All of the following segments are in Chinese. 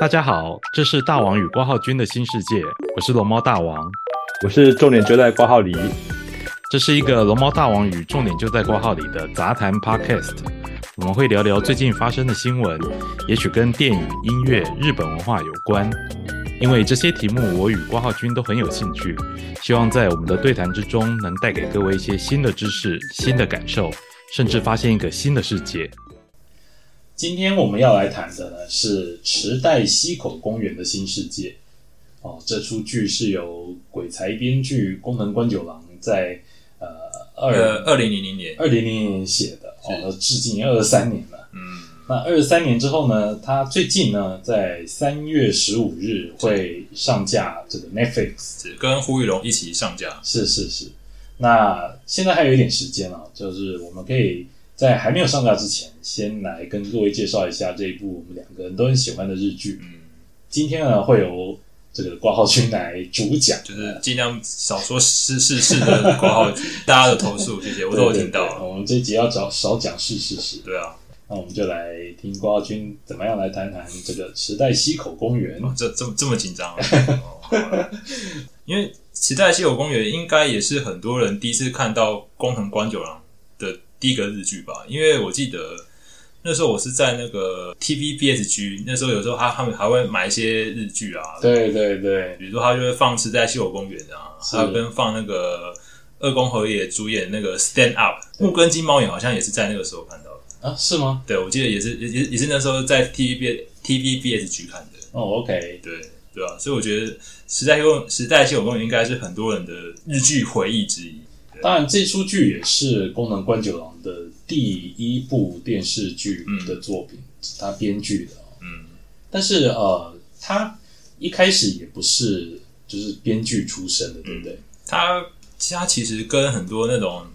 大家好，这是大王与挂号君的新世界，我是龙猫大王。我是重点就在挂号里，这是一个龙猫大王与重点就在挂号里的杂谈 Podcast。我们会聊聊最近发生的新闻，也许跟电影、音乐、日本文化有关。因为这些题目我与挂号君都很有兴趣，希望在我们的对谈之中能带给各位一些新的知识、新的感受，甚至发现一个新的世界。今天我们要来谈的呢是池袋西口公园的新世界。哦，这出剧是由鬼才编剧宫藤官九郎在呃二二零零零年二零零零年写的，哦，至今二三年那二三年之后呢，他最近呢在三月十五日会上架这个 Netflix，跟胡玉龙一起上架。是是是。那现在还有一点时间啊，就是我们可以在还没有上架之前，先来跟各位介绍一下这一部我们两个人都很喜欢的日剧。嗯，今天呢会由这个挂号君来主讲，就是尽量少说是是是的挂号君，大家的投诉，谢谢，我都有听到。对对对我们这一集要少少讲是是是。对啊，那我们就来听挂号君怎么样来谈谈这个池袋西口公园。哦这这么这么紧张、啊。因为池袋西口公园应该也是很多人第一次看到工藤官九郎的第一个日剧吧，因为我记得那时候我是在那个 TVBSG，那时候有时候他他们还会买一些日剧啊，对对对，比如说他就会放池袋西口公园啊，是。还有跟放那个二宫和也主演那个 Stand Up，木根金猫眼好像也是在那个时候看到。的。啊，是吗？对，我记得也是也也也是那时候在 TVB TVBSG 看的。哦，OK，对对啊，所以我觉得时代西口时代西口公园应该是很多人的日剧回忆之一。当然，这出剧也是宫藤官九郎的第一部电视剧的作品，是他编剧的、哦。嗯，但是呃，他一开始也不是就是编剧出身的，对不对？他他其实跟很多那种，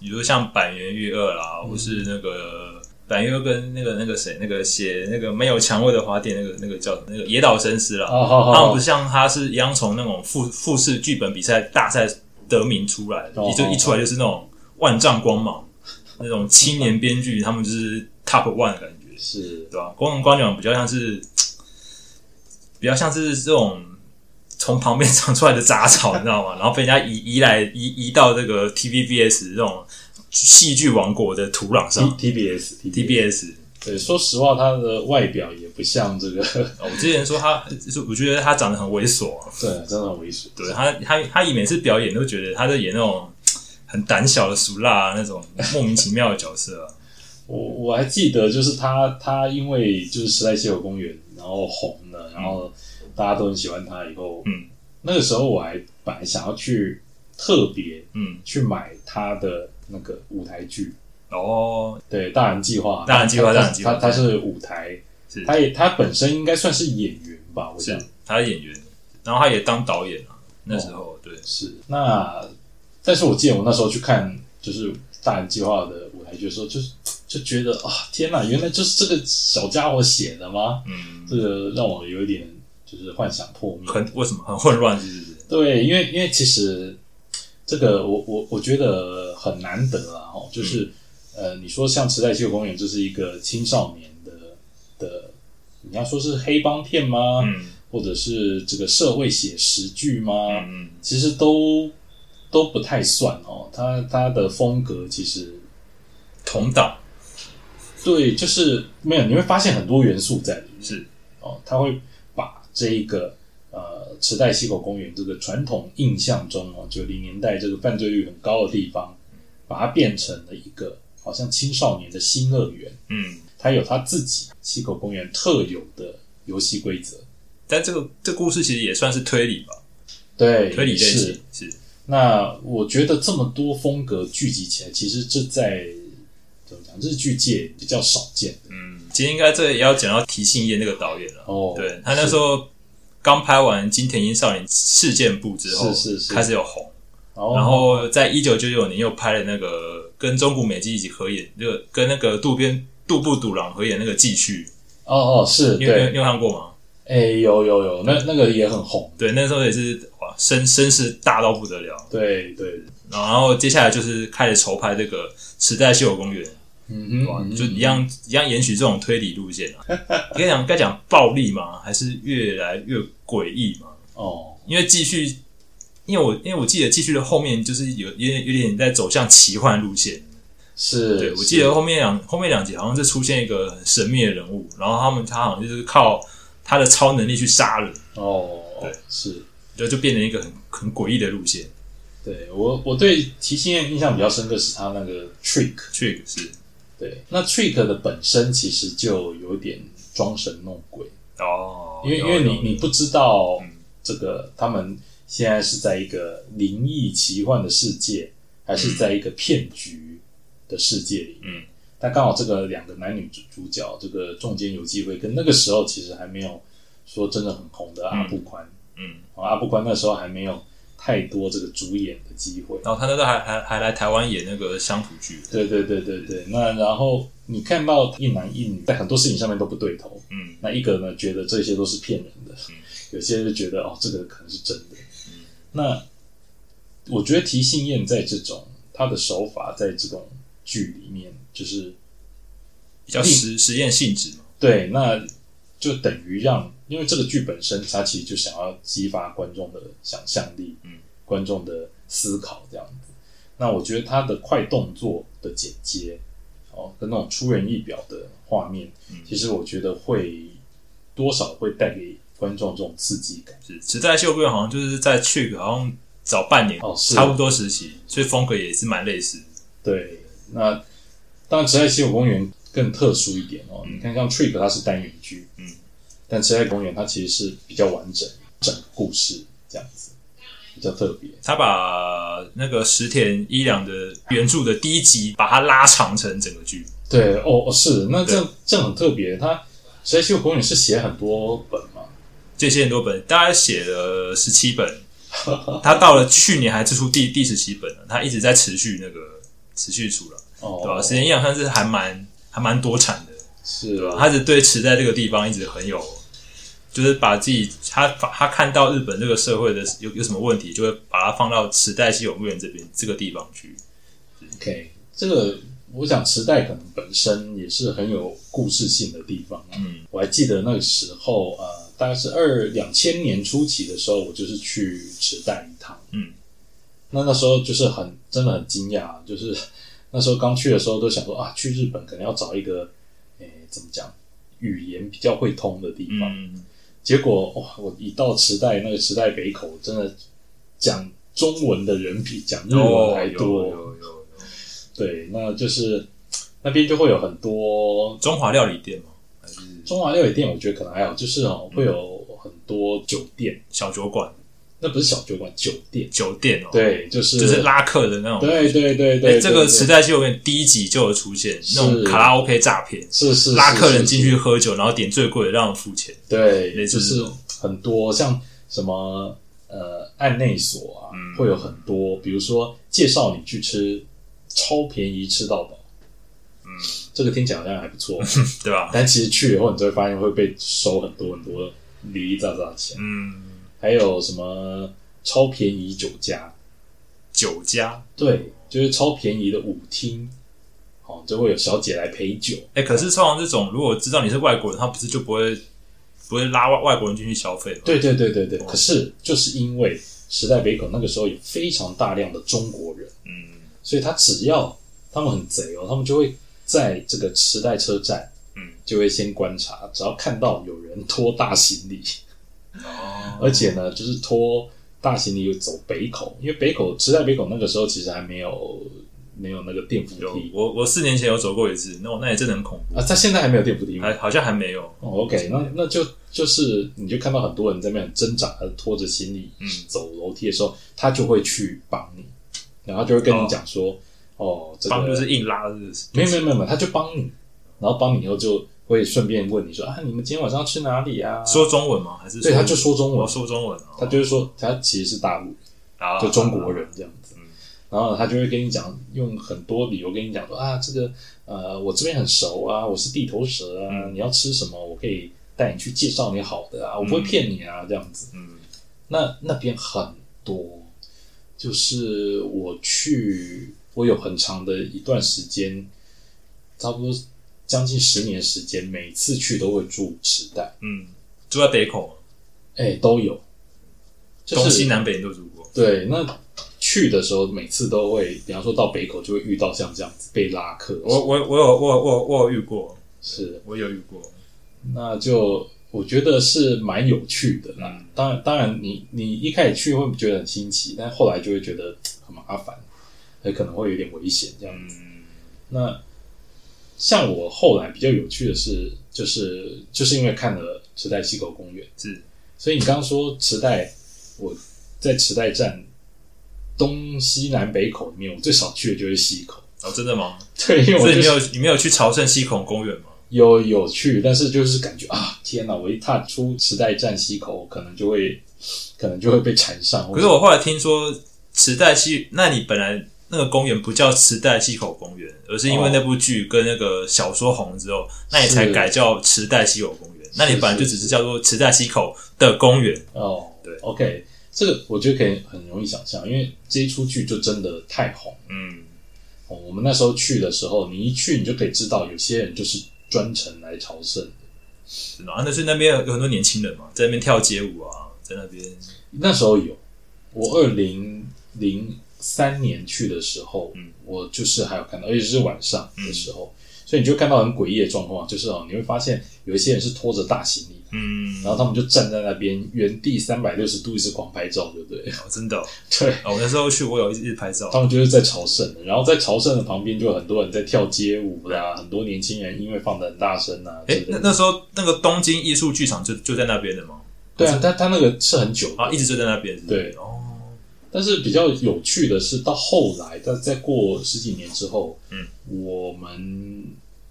比如像板垣裕二啦，或是那个板垣跟那个那个谁，那个写那个没有蔷薇的花店，那个那个叫那个野岛真司啦，哦，好好好他们不，像他是一样从那种复复试剧本比赛大赛得名出来的，哦也就一出来就是那种万丈光芒，那种青年编剧，他们就是 top one 的感觉，是对吧？功能官讲比较像是，比较像是这种从旁边长出来的杂草，你知道吗？然后被人家移移来移移到这个 TVBS 这种戏剧王国的土壤上 TBS，TBS。对，说实话，他的外表也不像这个，哦我之前说他，就是我觉得他长得很猥琐、啊对，真的很猥琐。对他，他他以每次表演都觉得他在演那种很胆小的俗辣、那种莫名其妙的角色、啊。我我还记得，就是他他因为就是时代西口公园，然后红了，然后大家都很喜欢他，以后嗯，那个时候我还本来想要去特别嗯，去买他的那个舞台剧，哦，对，大人计划，大人计划大人计划他他是舞台，他也他本身应该算是演员吧，我想。是他是演员，然后他也当导演啊。那时候，对，是。那但是我记得我那时候去看就是大人计划的舞台剧的时候，就是就觉得啊，天哪，原来就是这个小家伙写的吗？嗯，这个让我有一点就是幻想破灭。很为什么 很混乱，是是是？对，因为因为其实这个我我我觉得很难得啊，哦，就是、呃，你说像《池袋西口公园》就是一个青少年的的，你要说是黑帮片吗？嗯或者是这个社会写实剧吗？其实都都不太算哦。他他的风格其实同档对，就是没有，你会发现很多元素在里面。是哦，他会把这一个呃池袋西口公园这个传统印象中哦九零年代这个犯罪率很高的地方，把它变成了一个好像青少年的新乐园。嗯，它有它自己西口公园特有的游戏规则。但这个这故事其实也算是推理吧，对，推理类是。型是。那我觉得这么多风格聚集起来，其实这在怎么讲日剧界比较少见的。嗯，其实应该这也要讲到提信业那个导演了。哦。对他那时候刚拍完《金田一少年事件簿》之后，是是是。开始有红，哦。然后在一九九九年又拍了那个跟中谷美纪一起合演，那个跟那个渡边渡部笃郎合演那个《继续》，哦哦是你有你有看过吗？哎有有有，那那个也很红，对，那时候也是哇声声势大到不得了。对对，然后接下来就是开始筹拍这个池袋西口公园，哇嗯哼，就一样一样延续这种推理路线啊。你讲该讲暴力吗？还是越来越诡异吗？哦，因为继续，因为我因为我记得继续的后面就是有有点有点在走向奇幻路线。是，对我记得后面两后面两集好像是出现一个很神秘的人物，然后他们他好像就是靠他的超能力去杀人，哦，对，是。就就变成一个很很诡异的路线。对我，我对提心燕印象比较深刻是他那个 trick，trick 是对，那 trick 的本身其实就有点装神弄鬼，哦，因为因为你你不知道嗯。这个他们现在是在一个灵异奇幻的世界，还是在一个骗局的世界里面。嗯。但刚好这个两个男女主主角，这个中间有机会跟那个时候其实还没有说真的很红的阿布宽，嗯，哦阿布宽那时候还没有太多这个主演的机会。然后他那时候还还还来台湾演那个乡土剧，对对对对对，那然后你看到一男一女在很多事情上面都不对头，嗯。那一个呢觉得这些都是骗人的，嗯。有些就觉得哦这个可能是真的。嗯。那我觉得提信燕在这种他的手法在这种剧里面，就是比较实实验性质嘛。对，那就等于让，因为这个剧本身它其实就想要激发观众的想象力，嗯，观众的思考这样子。那我觉得它的快动作的剪接，哦，跟那种出人意表的画面，嗯其实我觉得会多少会带给观众这种刺激感。是池袋秀贵好像就是在 trick 好像早半年，哦是差不多时期，所以风格也是蛮类似的。对，那当然，池袋西口公园更特殊一点哦。嗯你看，像 Trick 它是单元剧，嗯，但池袋公园它其实是比较完整，整个故事这样子，比较特别。他把那个石田一良的原著的第一集，把它拉长成整个剧。对，哦，哦是，那这对这很特别。他池袋西口公园是写很多本嘛，这些很多本，大概写了十七本，他到了去年还出第第十七本了，他一直在持续那个持续出了，哦，对吧？石田一良算是还蛮还蛮多产的，是对吧？他是对池在这个地方一直很有，就是把自己他他看到日本这个社会的有有什么问题，就会把它放到池袋西永院这边这个地方去。OK，这个我想池袋可能本身也是很有故事性的地方啊。嗯我还记得那个时候，呃，大概是二两千年初期的时候，我就是去池袋一趟。嗯，那那时候就是很真的很惊讶，就是那时候刚去的时候都想说啊，去日本可能要找一个，诶，怎么讲，语言比较会通的地方。嗯，结果哇，我一到池袋那个池袋北口，真的讲中文的人比讲日文还多。有有有有对，那就是那边就会有很多中华料理店嘛？还是中华料理店，我觉得可能还好，就是哦，会有很多酒店，小酒馆、那不是小酒馆，酒店。酒店哦？，对，就是就是拉客的那种。对对对对，哎，这个对时代就有点第一集就有出现那种卡拉 OK 诈骗，是是拉客人进去喝酒，然后点最贵的让人付钱。对，类就是很多像什么呃案内所啊，嗯会有很多，比如说介绍你去吃超便宜吃到饱，嗯，这个听起来好像还不错，对吧？但其实去以后你就会发现会被收很多很多哩哩喳喳的钱，嗯，还有什么超便宜酒家，酒家，对，就是超便宜的舞厅，哦，就会有小姐来陪酒，哎，可是通常这种如果知道你是外国人，他不是就不会不会拉外外国人进去消费吗？对对对对对。可是就是因为时代北口那个时候有非常大量的中国人，嗯。所以他只要他们很贼哦，他们就会在这个时代车站，嗯，就会先观察，只要看到有人拖大行李，哦，而且呢，就是拖大行李走北口，因为北口池袋北口那个时候其实还没有没有那个电扶梯我我四年前有走过一次，那我那也真的很恐怖啊，，他现在还没有电扶梯吗？还好像还没有。哦，OK，那那就就是你就看到很多人在那边挣扎的拖着行李嗯走楼梯的时候，他就会去帮你，然后就会跟你讲说，哦，这个帮就是硬拉，是不是？没有没有没有没有，他就帮你，然后帮你以后就会顺便问你说啊，你们今天晚上要去哪里啊？说中文吗？还是对，他就说中我文，说中文，哦他就是说他其实是大陆就中国人这样子嗯。然后他就会跟你讲，用很多理由跟你讲说啊，这个呃，我这边很熟啊，我是地头蛇啊，嗯你要吃什么，我可以带你去介绍你好的啊，我不会骗你啊，这样子。嗯那那边很多就是我去，我有很长的一段时间，差不多将近十年时间，每次去都会住池袋，嗯，住在北口嘛，哎、都有，就是东西南北你都住过。对，那去的时候每次都会，比方说到北口就会遇到像这样子被拉客，我我我有我有我有我有遇过，是，我有遇过。那就我觉得是蛮有趣的啦。嗯当然，当然你你一开始去会觉得很新奇，但后来就会觉得很麻烦，也可能会有点危险这样子。嗯，那像我后来比较有趣的是，就是就是因为看了池袋西口公园，是所以你刚刚说池袋，我在池袋站东西南北口里面，我最少去的就是西口。哦，真的吗？对，因为我所以你没有你没有去朝圣西口公园吗？有有去，但是就是感觉啊，天哪！我一踏出池袋站西口，可能就会可能就会被缠上。可是我后来听说池袋西，那你本来那个公园不叫池袋西口公园，而是因为那部剧跟那个小说红了之后，那你才改叫池袋西口公园。那你本来就只是叫做池袋西口的公园。哦，对，OK，这个我觉得可以很容易想象，因为这一出剧就真的太红。嗯，哦，我们那时候去的时候，你一去你就可以知道，有些人就是专程来朝圣的。是吗？啊那是那边有很多年轻人嘛，在那边跳街舞啊，在那边。那时候有，我二零零三年去的时候，嗯，我就是还有看到，而且是晚上的时候，所以你就看到很诡异的状况，就是哦，你会发现有一些人是拖着大行李的，嗯，然后他们就站在那边原地三百六十度一直狂拍照，对不对？哦，真的哦，对，哦我那时候去，我有一直拍照。他们就是在朝圣的，然后在朝圣的旁边就很多人在跳街舞啦，很多年轻人音乐放的很大声啊哎。那那时候那个东京艺术剧场就就在那边的吗？对啊，他他那个是很久啊，一直就在那边。对哦，但是比较有趣的是，到后来，在再过十几年之后，嗯，我们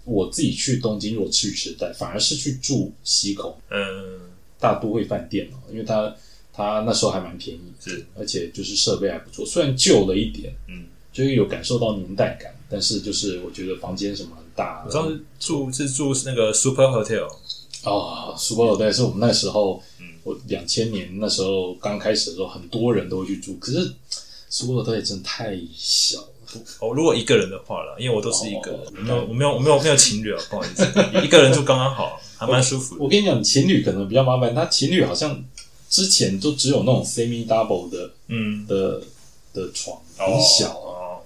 我自己去东京，如果去时代，反而是去住西口嗯，大都会饭店哦，因为它它那时候还蛮便宜，是，而且就是设备还不错，虽然旧了一点，嗯，就是有感受到年代感，但是就是我觉得房间什么很大，我上次住是住那个 Super Hotel，哦，Super Hotel，是我们那时候，嗯我两千年那时候刚开始的时候，很多人都会去住，可是苏泊对真的太小了。哦，如果一个人的话了，因为我都是一个，哦我没有，我没有，我没有，没有情侣啊，不好意思，一个人住刚刚好，还蛮舒服的。我跟你讲，情侣可能比较麻烦，他情侣好像之前都只有那种 semi double 的嗯，的的床，很小啊。哦，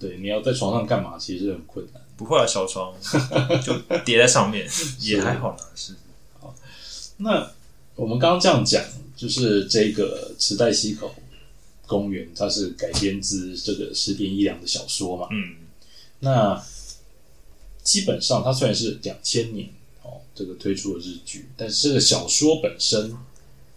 对，你要在床上干嘛，其实很困难。不会啊，小床就叠在上面 也还好啦，是那我们刚刚这样讲，就是这个池袋西口公园，它是改编自这个石田一良的小说嘛？嗯。那基本上，它虽然是两千年哦这个推出的日剧，但是这个小说本身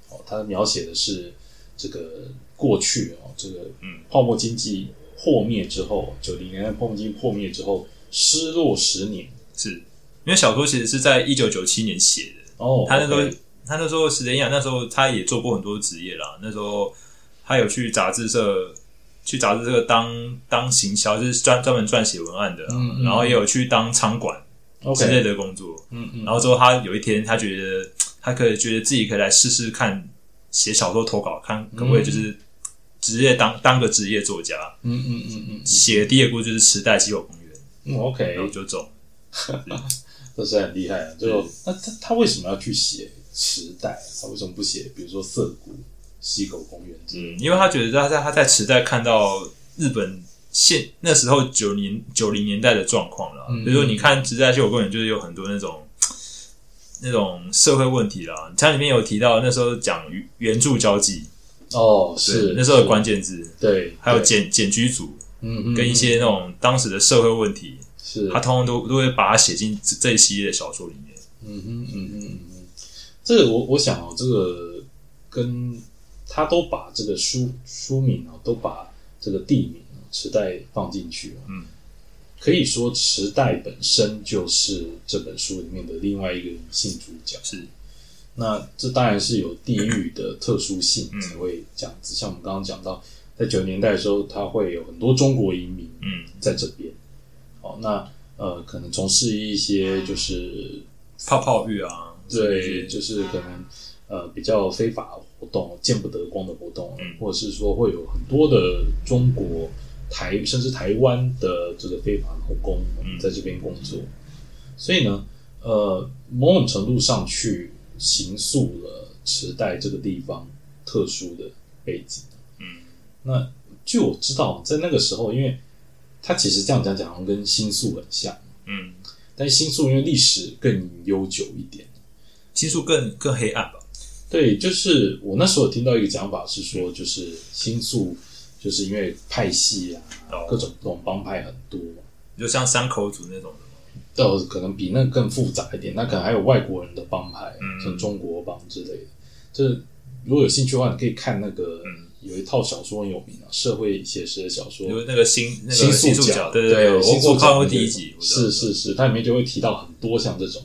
哦，它描写的是这个过去哦，这个嗯泡沫经济破灭之后，九零年代泡沫经济破灭之后，失落十年。是，因为小说其实是在一九九七年写的，哦，他那时候 OK 他那时候石田一阳那时候他也做过很多职业啦，那时候他有去杂志社。去杂志社当当行销，就是专专门撰写文案的啦，嗯嗯然后也有去当仓管之类的工作。嗯嗯，然后之后他有一天，他觉得他可以觉得自己可以来试试看写小说投稿，看可不可以就是职业当当个职业作家。嗯嗯嗯嗯写的第一个故事就是《池袋西口公园》，嗯，OK，然后就走。这是很厉害啊！就那他他为什么要去写时代？他为什么不写比如说涩谷、西口公园？嗯，因为他觉得他在他在池袋看到日本现那时候九零九零年代的状况了，嗯比如说你看池袋西口公园，就是有很多那种 那种社会问题啦。它里面有提到那时候讲援助交际，哦，是那时候的关键字，对，还有对检检举组嗯嗯跟一些那种当时的社会问题，是他通通都都会把它写进这这一系列的小说里面。嗯哼嗯哼嗯哼，这个我我想哦，这个跟他都把这个书书名哦，都把这个地名哦池袋放进去哦，嗯，可以说池袋本身就是这本书里面的另外一个女性主角。是，那这当然是有地域的特殊性嗯才会这样子。像我们刚刚讲到，在九十年代的时候，他会有很多中国移民嗯在这边。哦，那呃，可能从事一些就是泡泡浴啊，对，就是可能呃比较非法活动、见不得光的活动，嗯。或者是说会有很多的中国台甚至台湾的这个非法劳工嗯在这边工作，所以呢，呃，某种程度上去形塑了池袋这个地方特殊的背景。嗯。那据我知道，在那个时候，因为它其实这样讲讲，好像跟新宿很像，嗯，但新宿因为历史更悠久一点。新宿更更黑暗吧？对，就是我那时候听到一个讲法是说，就是新宿就是因为派系啊，哦。各种这种帮派很多，就像山口组那种的吗？到可能比那更复杂一点，那可能还有外国人的帮派，嗯。像中国帮之类的。就是如果有兴趣的话，你可以看那个、嗯。有一套小说很有名啊，社会写实的小说，就是那个新那个新新宿角，对对，我新宿角我看过第一集，是是是，它里面就会提到很多像这种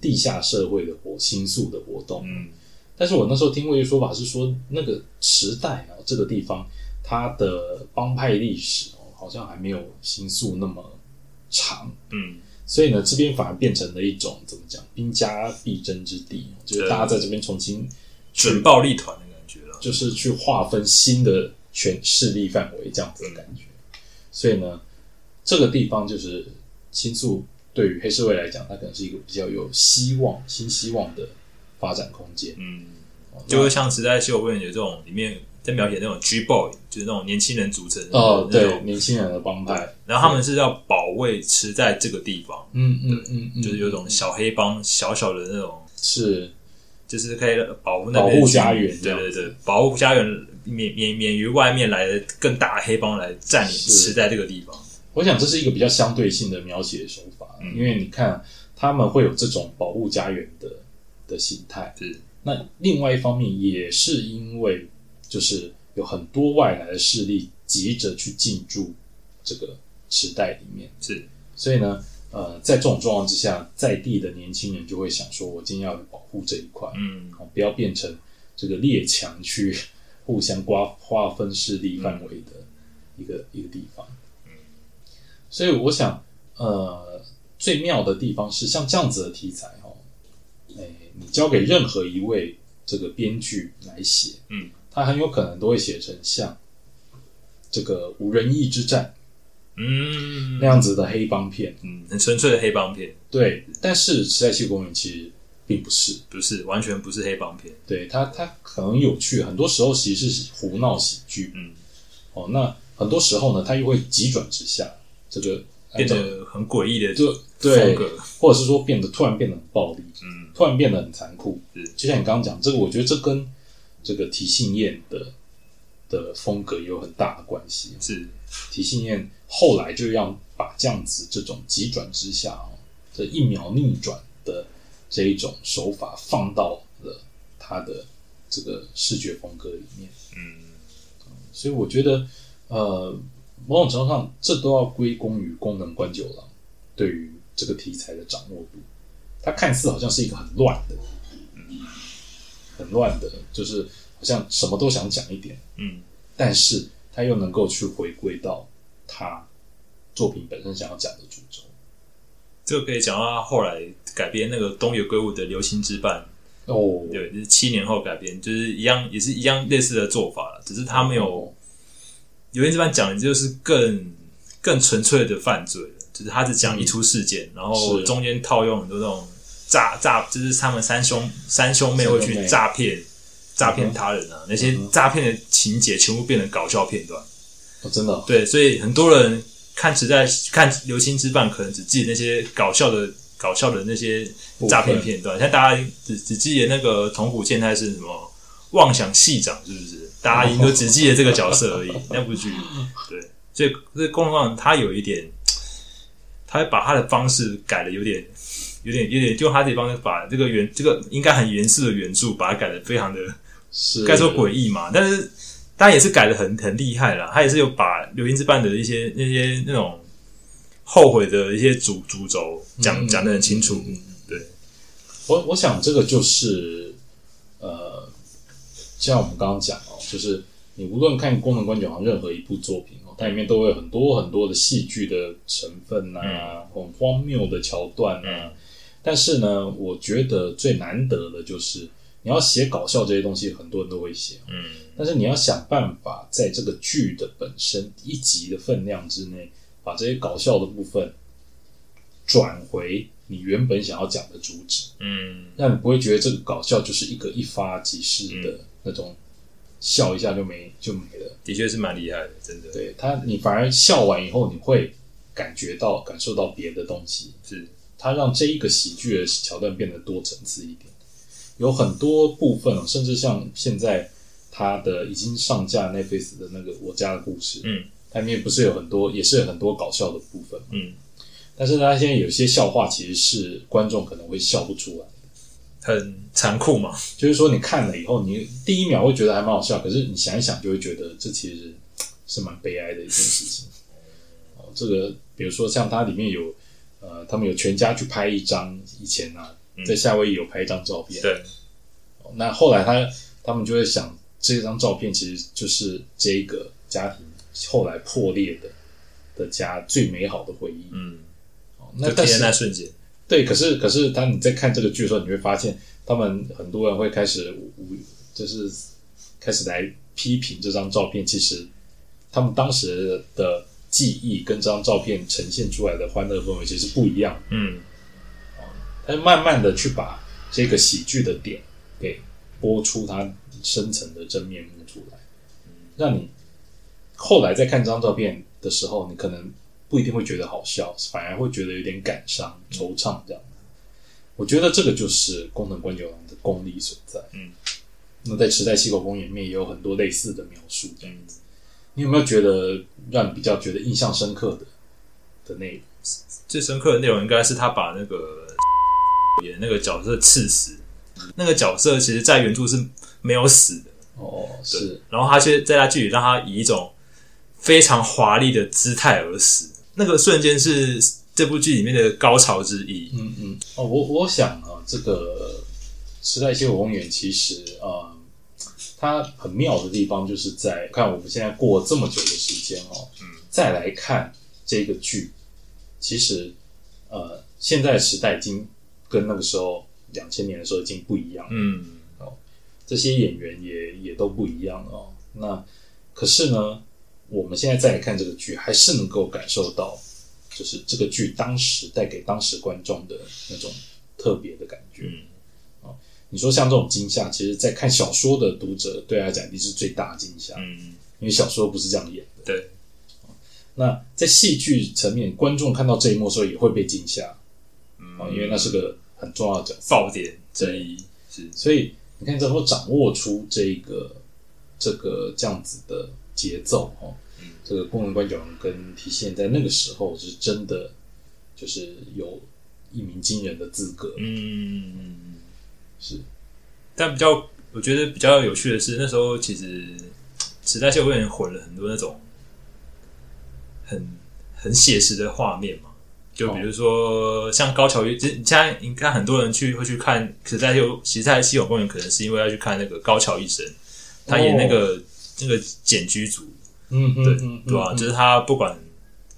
地下社会的活新宿的活动。嗯但是我那时候听过一个说法是说，那个时代啊，这个地方它的帮派历史哦，好像还没有新宿那么长，嗯所以呢，这边反而变成了一种怎么讲，兵家必争之地，就是大家在这边重新准暴力团的感觉了。就是去划分新的权势力范围这样子的感觉。所以呢，这个地方就是新宿对于黑社会来讲，它可能是一个比较有希望、新希望的发展空间。嗯，哦就会像时代秀公园有这种里面在描写那种 G boy，就是那种年轻人组成的哦，对，年轻人的帮派，然后他们是要保卫持在这个地方，嗯嗯嗯嗯，就是有种小黑帮小小的那种，是就是可以保护那边保护家园对对对，保护家园免免免于外面来的更大的黑帮来占领是持在这个地方。我想这是一个比较相对性的描写手法，嗯因为你看他们会有这种保护家园的的心态，是那另外一方面也是因为就是有很多外来的势力急着去进驻这个池袋里面，是，所以呢，呃，在这种状况之下，在地的年轻人就会想说，我今天要保护这一块，嗯哦，不要变成这个列强去 互相瓜划分势力范围的一个、一个地方。嗯所以我想，呃，最妙的地方是像这样子的题材哦，哎，你交给任何一位这个编剧来写，嗯，他很有可能都会写成像这个无人义之战嗯那样子的黑帮片，嗯，很纯粹的黑帮片，对。但是《时代七公园》其实并不是，不是完全不是黑帮片。对它它很有趣，很多时候其实是胡闹喜剧，嗯，哦，那很多时候呢，它又会急转直下，这个变得很诡异的就风对，格，或者是说变得突然变得很暴力，嗯突然变得很残酷是。就像你刚刚讲，这个我觉得这跟这个提信彦的的风格有很大的关系。是提信彦后来就让把这样子这种急转直下哦，这一秒逆转的这一种手法放到了他的这个视觉风格里面。嗯所以我觉得，呃，某种程度上，这都要归功于功能关九郎对于这个题材的掌握度。它看似好像是一个很乱的，很乱的，就是好像什么都想讲一点，嗯。但是他又能够去回归到他作品本身想要讲的主轴。这个可以讲到他后来改编那个东野圭吾的《流星之绊》，哦，对，就是七年后改编，就是一样，也是一样类似的做法了，只是他没有哦《流星之绊》讲的就是更更纯粹的犯罪了，就是他只讲一出事件，然后中间套用很多那种诈诈，就是他们三兄三兄妹会去诈骗诈骗他人啊，那些诈骗的情节全部变成搞笑片段。哦真的哦。对，所以很多人看时代看《流星之绊》，可能只记得那些搞笑的、搞笑的那些诈骗片段，像大家只只记得那个桐谷健太是什么妄想系长，是不是？大家应都只记得这个角色而已。那部剧，对，所以这公望他有一点，他会把他的方式改的有点。有点有点，就他这方式把这个原这个应该很严肃的原著，把它改的非常的是。该说诡异嘛，但是当然也是改的很很厉害啦，他也是有把《流星之绊》的一些那些那种后悔的一些主主轴讲嗯讲的很清楚，嗯嗯对，我我想这个就是呃，像我们刚刚讲哦，就是你无论看《功能官九郎》任何一部作品哦，它里面都会有很多很多的戏剧的成分啊，很荒谬的桥段啊。但是呢，我觉得最难得的就是你要写搞笑这些东西，很多人都会写，嗯。但是你要想办法在这个剧的本身一集的分量之内，把这些搞笑的部分转回你原本想要讲的主旨，嗯。让你不会觉得这个搞笑就是一个一发即逝的那种，笑一下就没就没了。的确是蛮厉害的，真的。对他，你反而笑完以后，你会感觉到、感受到别的东西。是。他让这一个喜剧的桥段变得多层次一点，有很多部分哦，甚至像现在他的已经上架 Netflix 的那个《我家的故事》，嗯，它里面不是有很多，也是有很多搞笑的部分嘛，嗯，但是他现在有些笑话其实是观众可能会笑不出来，很残酷嘛，就是说你看了以后，你第一秒会觉得还蛮好笑，可是你想一想就会觉得这其实是 蛮悲哀的一件事情。哦，这个比如说像它里面有呃，他们有全家去拍一张以前啊，在夏威夷有拍一张照片，对，哦那后来他他们就会想，这张照片其实就是这个家庭后来破裂的的家最美好的回忆。嗯，哦那但是那瞬间，对，可是可是当你在看这个剧的时候，你会发现他们很多人会开始无就是开始来批评这张照片，其实他们当时的记忆跟这张照片呈现出来的欢乐氛围其实不一样。嗯。他就慢慢的去把这个喜剧的点给播出它深层的真面目出来，让你后来再看这张照片的时候，你可能不一定会觉得好笑，反而会觉得有点感伤、惆怅这样。我觉得这个就是工藤官九郎的功力所在。嗯，那在池袋西口公园里面也有很多类似的描述，这样子。你有没有觉得让你比较觉得印象深刻的的内容？最深刻的内容应该是他把那个 演那个角色刺死，那个角色其实在原著是没有死的，哦，是，然后他却在他剧里让他以一种非常华丽的姿态而死，那个瞬间是这部剧里面的高潮之一。嗯嗯，哦，我我想啊，这个时代西口公园其实啊、呃它很妙的地方就是在看我们现在过这么久的时间哦，嗯，再来看这个剧，其实呃，现在的时代已经跟那个时候两千年的时候已经不一样了。嗯这些演员也也都不一样哦。那可是呢，我们现在再来看这个剧，还是能够感受到，就是这个剧当时带给当时观众的那种特别的感觉。嗯。你说像这种惊吓，其实在看小说的读者对他来讲一定是最大的惊吓，嗯，因为小说不是这样演的。对，那在戏剧层面，观众看到这一幕的时候也会被惊吓。嗯。啊、因为那是个很重要的。爆点之一是。所以你看，怎么掌握出这个这个这样子的节奏哦？嗯这个功能观众跟体现在那个时候是真的，就是有一鸣惊人的资格，嗯。是。但比较我觉得比较有趣的是，那时候其实时代秀公园混了很多那种很很写实的画面嘛，就比如说像高桥一，其实你现在你看很多人去会去看时代秀，其实在西永公园可能是因为要去看那个高桥医生，他演那个、那个检居族，嗯嗯对嗯，对吧、嗯。就是他不管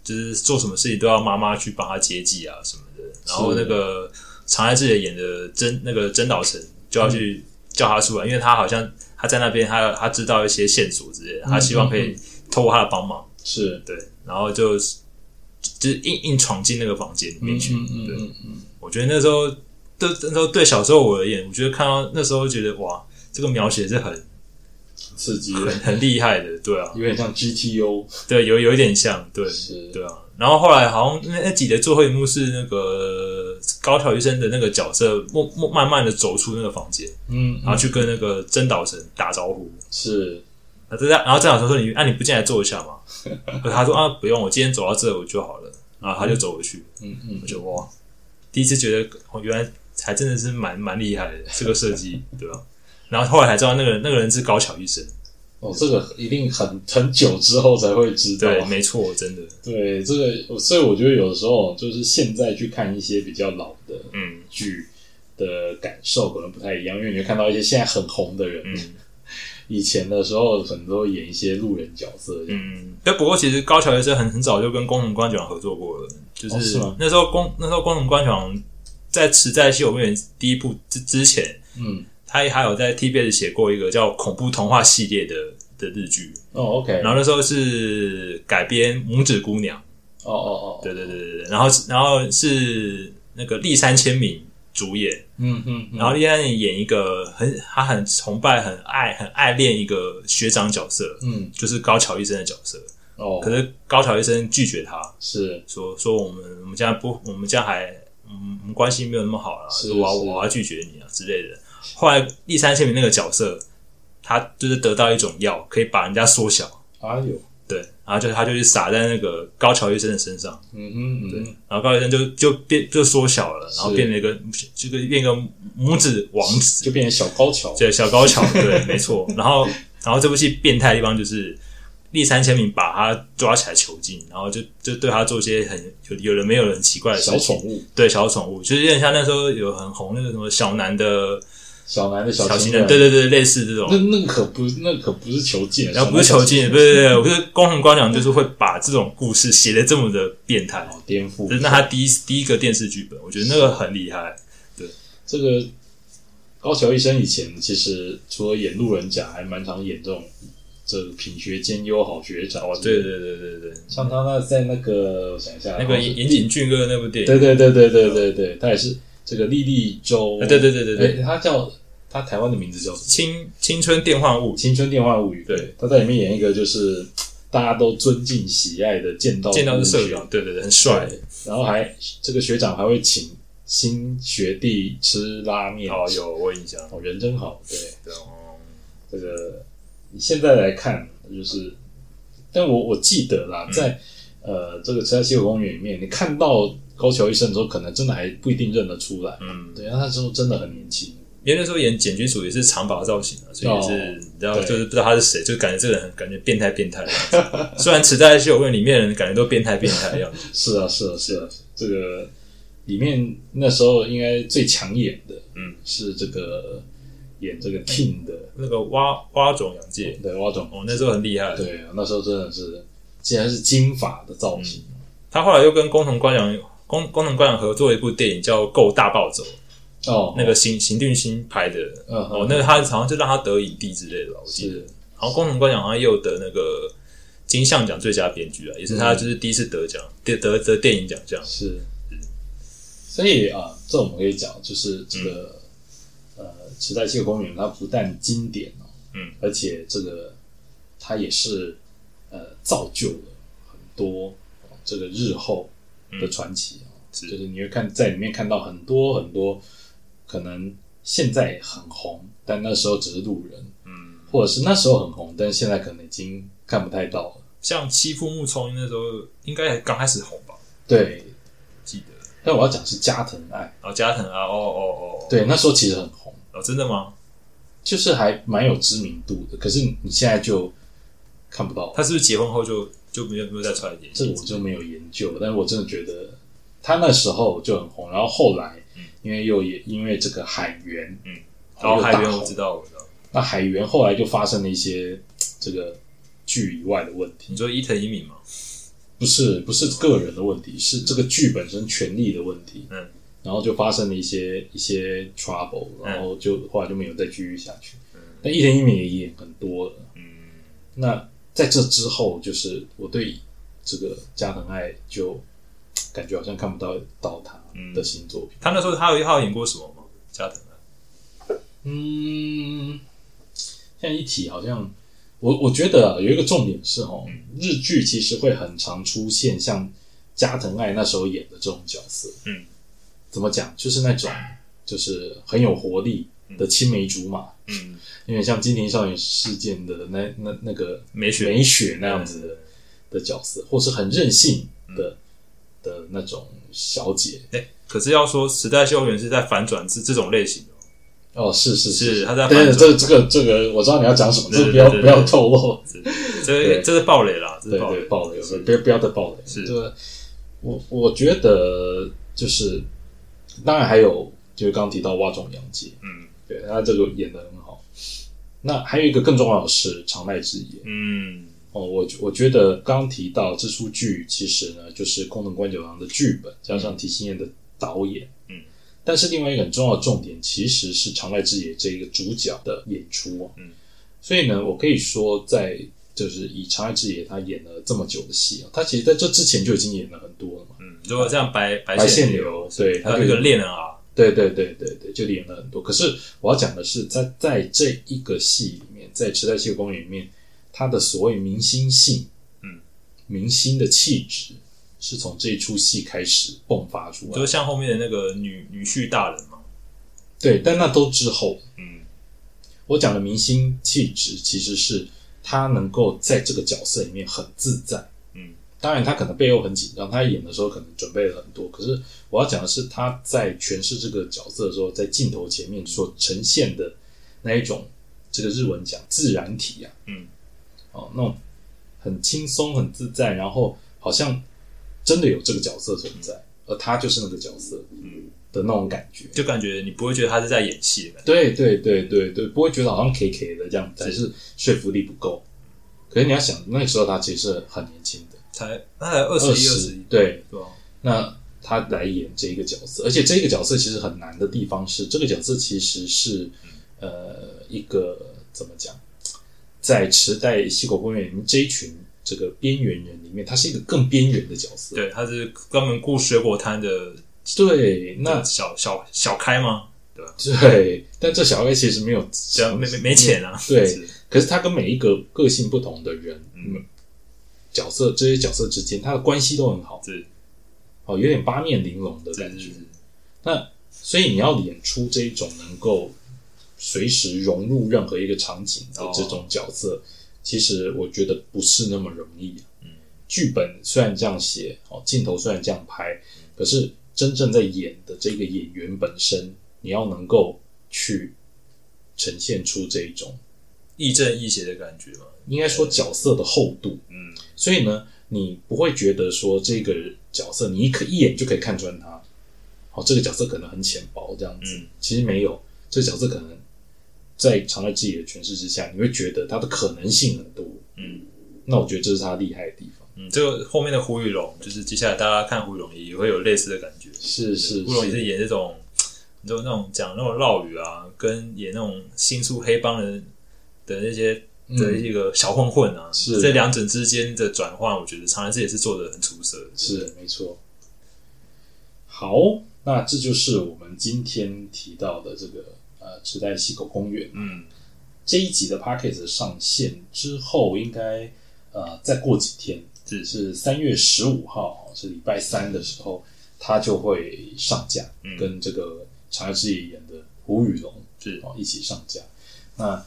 就是做什么事情都要妈妈去帮他接济啊什么的，然后那个长濑智也演的真那个真岛诚就要去叫他出来，因为他好像他在那边他他知道一些线索之类的，他希望可以透过他的帮忙，是。对，然后就就是硬硬闯进那个房间里面去，对，我觉得那时候对那时候对小时候我而言，我觉得看到那时候觉得哇，这个描写是很刺激很的，很厉害的，对啊，有点像 GTO，对，有有一点像，对，是，对啊，然后后来好像那那集的最后一幕是那个高桥医生的那个角色，默默慢慢的走出那个房间，嗯，然后去跟那个真岛神打招呼。是啊，这然后真岛神说：“你啊，你不进来坐一下吗？” 他说：“啊，不用，我今天走到这我就好了。”然后他就走回去。嗯嗯我，就哇，第一次觉得哦，原来还真的是蛮蛮厉害的这个设计，对吧？然后后来才知道那个人那个人是高桥医生，哦，这个一定很很久之后才会知道，对，没错，真的，对，这个，所以我觉得有的时候就是现在去看一些比较老的嗯。剧的感受可能不太一样，因为你会看到一些现在很红的人，嗯。以前的时候很多演一些路人角色，嗯。但不过其实高桥医生很很早就跟工藤官九郎合作过了，就是,、哦是吗？那时候工那时候工藤官九郎在池在西游公园第一部之之前，嗯他还有在 TBS 写过一个叫恐怖童话系列的的日剧，哦，OK，然后那时候是改编《拇指姑娘》，哦哦哦，对对对对对，然后然后是那个立山千明主演，嗯嗯，嗯。然后立山千明演一个很他很崇拜、很爱、很爱恋一个学长角色，嗯就是高桥医生的角色，哦，可是高桥医生拒绝他，是。说说我们我们家不我们家还嗯我们关系没有那么好啦，是说我要我要拒绝你啊之类的。后来立三千名那个角色，他就是得到一种药，可以把人家缩小，哎呦，对，然后就他就去撒在那个高桥医生的身上，嗯哼嗯哼，然后高桥医生就就变就缩小了，然后变了一个这个变一个拇指王子，就变成小高桥，对，小高桥，对，没错。然后，然后这部戏变态的地方就是立三千名把他抓起来囚禁，然后就就对他做一些很有有人没有人奇怪的事情。小宠物，对小宠物，就是有点像那时候有很红那个什么小南的小男的小小情人，对对对，类似这种。那。那可不，那可不是囚禁，然后不是囚禁，不是，不是，不是，光宏光良就是会把这种故事写的这么的变态，哦，颠覆。这，是那他第一第一个电视剧本，我觉得那个很厉害。对。这个高桥医生以前其实除了演路人甲，还蛮常演这种这个品学兼优好学长。哦，对，对对对对，像他那在那个我想一下，那个岩岩井俊二那部电影，对对对对对对对，他也是这个莉莉周，啊对对对对对哎他叫他台湾的名字叫？青青春电幻物，青春电话物语。对，他在里面演一个就是 大家都尊敬喜爱的剑道见到是社学长，对对对，很帅。然后还这个学长还会请新学弟吃拉面，哦，有我印象。哦，人真好，对。对哦，这个你现在来看，就是，但我我记得啦，嗯在呃这个慈爱西湖公园里面，你看到高桥医生的时候，可能真的还不一定认得出来。嗯，对，他那时候真的很年轻。因为那时候演简居组也是长发造型啊，所以也是、哦你知道，就是不知道他是谁，就感觉这个人很感觉变态变态。虽然《池袋秀问》里面的人感觉都变态变态的样 子，是啊，是啊，是啊，这个里面那时候应该最抢眼的，嗯，是这个演这个 King 的，那个蛙蛙种洋介，对，蛙种。哦，那时候很厉害。对啊，那时候真的是，竟然是金发的造型。他后来又跟工藤官阳工工藤官阳合作一部电影叫《够大暴走》，哦，那个邢邢俊星拍的。嗯哦，那个他好像就让他得影帝之类的吧，我记得是。然后工藤官阳好像也有得那个金像奖最佳编剧啊，也是他就是第一次得奖，得得得电影奖项。是，所以啊，这我们可以讲，就是这个、呃，时代西游公园它不但经典哦，嗯，而且这个它也是呃造就了很多、哦这个日后的传奇啊、是就是你会看在里面看到很多很多可能现在很红，但那时候只是路人，嗯，或者是那时候很红，但现在可能已经看不太到了。像欺负木聪那时候应该刚开始红吧，对，记得。但我要讲是加藤爱，哦加藤爱，哦哦哦，对，那时候其实很红。哦，真的吗？就是还蛮有知名度的，可是你现在就看不到，他是不是结婚后就就没有没有再出来演戏？这个我就没有研究，但是我真的觉得他那时候就很红，然后后来因为又也因为这个海源，嗯，然后哦，海大红源我知道，我知道。那海源后来就发生了一些这个剧以外的问题你，说伊藤一敏吗？不是不是个人的问题，是这个剧本身权利的问题，嗯，然后就发生了一些一些 trouble，然后就后来就没有再继续下去，那伊藤一敏也演很多了，嗯，那在这之后，就是我对这个加藤爱就感觉好像看不到到他的新作品。他那时候他有他有演过什么吗？加藤爱，嗯，现在一提好像我我觉得、啊、有一个重点是哦，日剧其实会很常出现像加藤爱那时候演的这种角色。嗯，怎么讲？就是那种就是很有活力的青梅竹马，嗯，有点像金田少年事件的那那那个美雪。美雪那样子的。的角色，或是很任性的、的那种小姐。哎，可是要说时代秀园是在反转这这种类型的哦，哦，是是是。他在对反转。这这个这个，我知道你要讲什么，对这不要对对不要透露。这对。这是暴雷啦，这对是暴雷。对，，暴雷，是。不要不要再暴雷。是。这个我我觉得就是，当然还有就是刚刚提到挖种洋介，嗯对他这个演的很好。那还有一个更重要的是长濑智也嗯哦，我我觉得刚刚提到这出剧其实呢就是宫藤官九郎的剧本加上提心彦的导演，嗯，但是另外一个很重要的重点，其实是长濑智也这一个主角的演出啊。嗯，所以呢，我可以说，在就是以长濑智也他演了这么久的戏啊，他其实在这之前就已经演了很多了嘛。嗯，如果像白白白线线流对他就他那个恋人啊，对对对对对，就演了很多。可是我要讲的是，在在这一个戏里面，在《池袋戏公园》里面，他的所谓明星性，嗯，明星的气质，是从这一出戏开始迸发出来的。就像后面的那个女女婿大人嘛，对，但那都之后。嗯我讲的明星气质，其实是他能够在这个角色里面很自在。嗯，当然他可能背后很紧张，他演的时候可能准备了很多。可是我要讲的是他在诠释这个角色的时候，在镜头前面所呈现的那一种，这个日文讲自然体啊，嗯，哦，那种很轻松、很自在，然后好像真的有这个角色存在，而他就是那个角色，嗯，的那种感觉。就感觉你不会觉得他是在演戏的。对对对对对，不会觉得好像 K K 的这样，只是说服力不够。可是你要想，那个时候他其实很年轻的，才他才二十一、二十一，对，对吧？那他来演这一个角色，而且这个角色其实很难的地方是，这个角色其实是呃一个怎么讲，在池袋西口公园里面这一群这个边缘人里面，他是一个更边缘的角色。对，他是专门雇水果摊的，对，那小小小开吗？对吧？对，但这小开其实没有没没没钱啊，对可是他跟每一个个性不同的人，角色这些角色之间，他的关系都很好，是哦，有点八面玲珑的感觉。那所以你要演出这种能够随时融入任何一个场景的这种角色，其实我觉得不是那么容易、啊。嗯，剧本虽然这样写，哦，镜头虽然这样拍，可是真正在演的这个演员本身，你要能够去呈现出这一种，亦正亦邪的感觉嘛。应该说角色的厚度。嗯，所以呢，你不会觉得说这个角色你一可一眼就可以看穿他，哦，这个角色可能很浅薄这样子，嗯。其实没有，这个角色可能在藏在自己的诠释之下，你会觉得他的可能性很多，嗯。那我觉得这是他厉害的地方。嗯，这个后面的胡宇龙，就是接下来大家看胡宇龙也会有类似的感觉。是是胡宇龙也是是，演这种，你知道那种讲那种绕语啊，跟演那种新宿黑帮人的那些的一个小混混啊，嗯是这两者之间的转换，我觉得长安志也是做的很出色的。是没错。好，那这就是我们今天提到的这个呃池袋西口公园。嗯，这一集的 p a c k a g e 上线之后，应该呃再过几天，只是三月十五号，是礼拜三的时候，它就会上架，嗯跟这个长濑智也演的胡宇龙是哦一起上架。那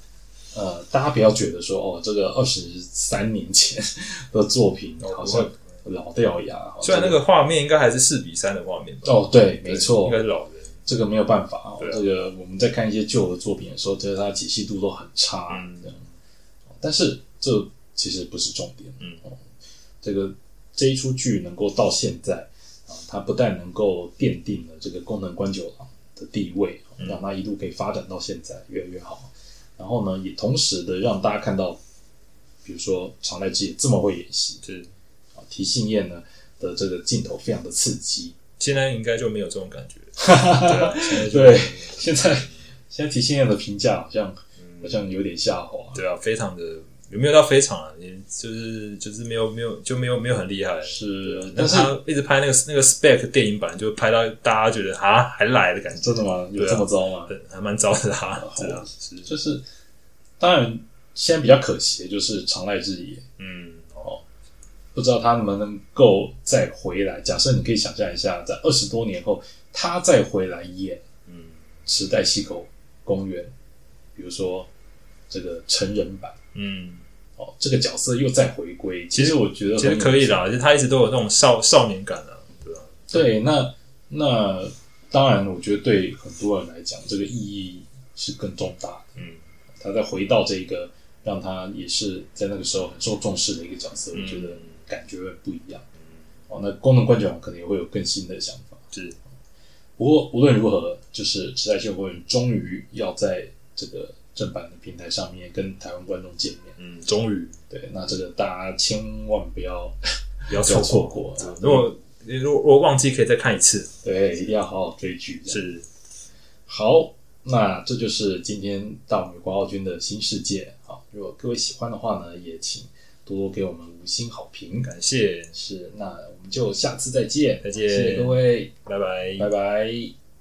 呃，大家不要觉得说哦，这个二十三年前的作品好像老掉牙，哦 虽然那个画面应该还是四比三的画面吧，哦，对，没错应错该，是老的。这个没有办法啊这个我们在看一些旧的作品的时候，觉得它解析度都很差，嗯这样。但是这其实不是重点，嗯哦，这个这一出剧能够到现在啊，它不但能够奠定了这个功能关九郎的地位，嗯让它一路可以发展到现在越来越好。然后呢，也同时的让大家看到，比如说常濑智也这么会演戏对啊，提信彦呢的这个镜头非常的刺激，现在应该就没有这种感觉了。对啊，现在现在现在提信彦的评价好像嗯好像有点下滑。对啊，非常的有没有到非常啊？也就是就是没有没有就没有没有很厉害。是，但但是是他一直拍那个那个 spec 电影版，就拍到大家觉得啊还来的感觉，真的吗？有这么糟吗？很还蛮糟的 啊，是啊，是就是，当然现在比较可惜的就是长濑智也，嗯哦不知道他能不能够再回来。假设你可以想象一下，在二十多年后，他再回来演嗯池袋西口公园，比如说这个成人版嗯，哦，这个角色又再回归，其实我觉得其实可以啦，就他一直都有那种少少年感啊，对吧？对，那那当然，我觉得对很多人来讲，这个意义是更重大的。嗯他再回到这个让他也是在那个时候很受重视的一个角色，嗯我觉得感觉会不一样。嗯哦，那功能冠军可能也会有更新的想法。是不过无论如何，就是《时代新闻公园》终于要在这个正版的平台上面跟台湾观众见面。嗯，终于对，那这个大家千万不要不要错 错过。过。如果如果如果忘记可以再看一次。对，一定要好好追剧。是，好，那这就是今天大美国奥军的新世界。好，如果各位喜欢的话呢，也请多多给我们五星好评。感谢，是，那我们就下次再见，再见谢谢各位，拜拜拜拜。